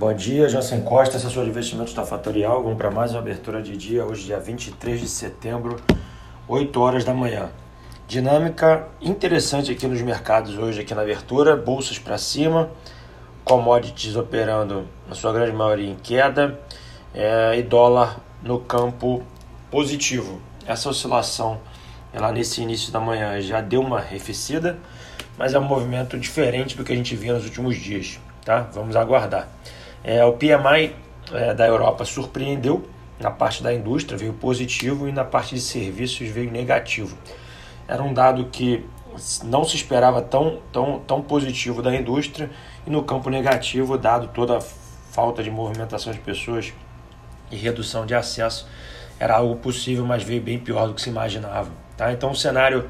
Bom dia, Jansen Costa, assessor de investimentos da Fatorial. Vamos para mais uma abertura de dia, hoje dia 23 de setembro, 8 horas da manhã. Dinâmica interessante aqui nos mercados hoje, aqui na abertura, bolsas para cima, commodities operando na sua grande maioria em queda é, e dólar no campo positivo. Essa oscilação, ela nesse início da manhã já deu uma arrefecida, mas é um movimento diferente do que a gente via nos últimos dias, tá? Vamos aguardar. É, o PMI é, da Europa surpreendeu na parte da indústria, veio positivo e na parte de serviços veio negativo. Era um dado que não se esperava tão, tão, tão positivo da indústria e no campo negativo, dado toda a falta de movimentação de pessoas e redução de acesso, era algo possível, mas veio bem pior do que se imaginava. Tá? Então o cenário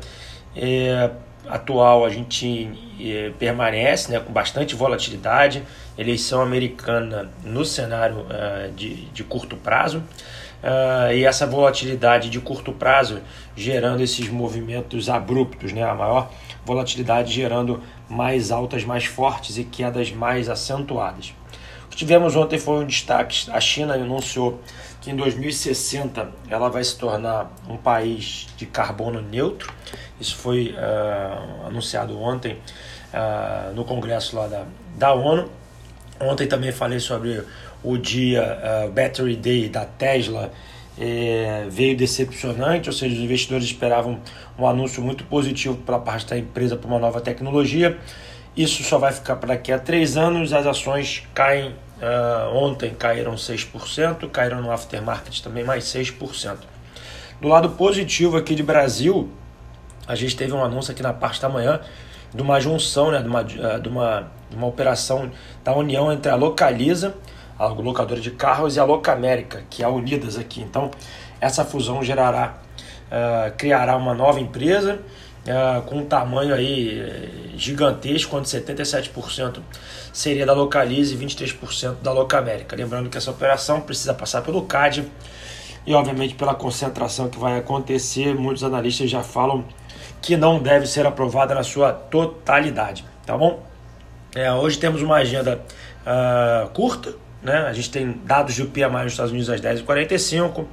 é, atual a gente eh, permanece né, com bastante volatilidade, eleição americana no cenário uh, de, de curto prazo, uh, e essa volatilidade de curto prazo gerando esses movimentos abruptos, né, a maior volatilidade gerando mais altas mais fortes e quedas mais acentuadas. Que tivemos ontem foi um destaque: a China anunciou que em 2060 ela vai se tornar um país de carbono neutro. Isso foi uh, anunciado ontem uh, no congresso lá da, da ONU. Ontem também falei sobre o dia uh, Battery Day da Tesla. É, veio decepcionante, ou seja, os investidores esperavam um anúncio muito positivo pela parte da empresa para uma nova tecnologia. Isso só vai ficar para daqui a três anos. As ações caem. Uh, ontem caíram 6%, caíram no aftermarket também mais 6%. Do lado positivo aqui de Brasil, a gente teve um anúncio aqui na parte da manhã de uma junção, né, de, uma, de, uma, de uma operação da união entre a Localiza, a locadora de carros, e a Locamérica, que é a Unidas aqui. Então, essa fusão gerará, uh, criará uma nova empresa uh, com um tamanho aí eh, gigantesco, onde 77% seria da Localiza e 23% da Locamérica. Lembrando que essa operação precisa passar pelo CAD e, obviamente, pela concentração que vai acontecer. Muitos analistas já falam que não deve ser aprovada na sua totalidade, tá bom? É, hoje temos uma agenda uh, curta, né? A gente tem dados do PMI nos Estados Unidos às 10h45,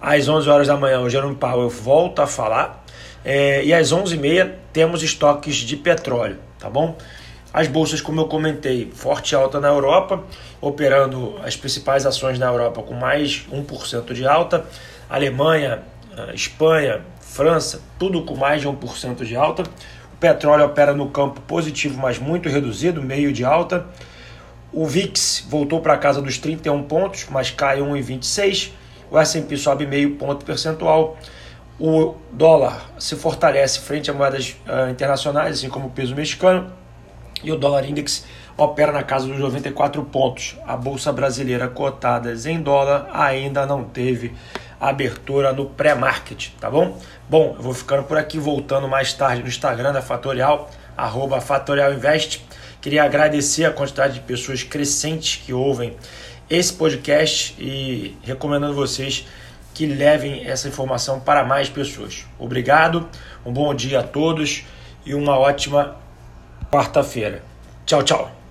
às 11 horas da manhã o Jerome Powell volta a falar, é, e às 11h30 temos estoques de petróleo, tá bom? As bolsas, como eu comentei, forte alta na Europa, operando as principais ações na Europa com mais 1% de alta, Alemanha, ah, Espanha, França, tudo com mais de 1% de alta. O petróleo opera no campo positivo, mas muito reduzido, meio de alta. O VIX voltou para casa dos 31 pontos, mas cai 1,26. O S&P sobe meio ponto percentual. O dólar se fortalece frente a moedas uh, internacionais, assim como o peso mexicano. E o dólar index opera na casa dos 94 pontos. A bolsa brasileira cotadas em dólar ainda não teve abertura no pré-market, tá bom? Bom, eu vou ficando por aqui, voltando mais tarde no Instagram da Fatorial, arroba Fatorial Invest. Queria agradecer a quantidade de pessoas crescentes que ouvem esse podcast e recomendando vocês que levem essa informação para mais pessoas. Obrigado, um bom dia a todos e uma ótima quarta-feira. Tchau, tchau.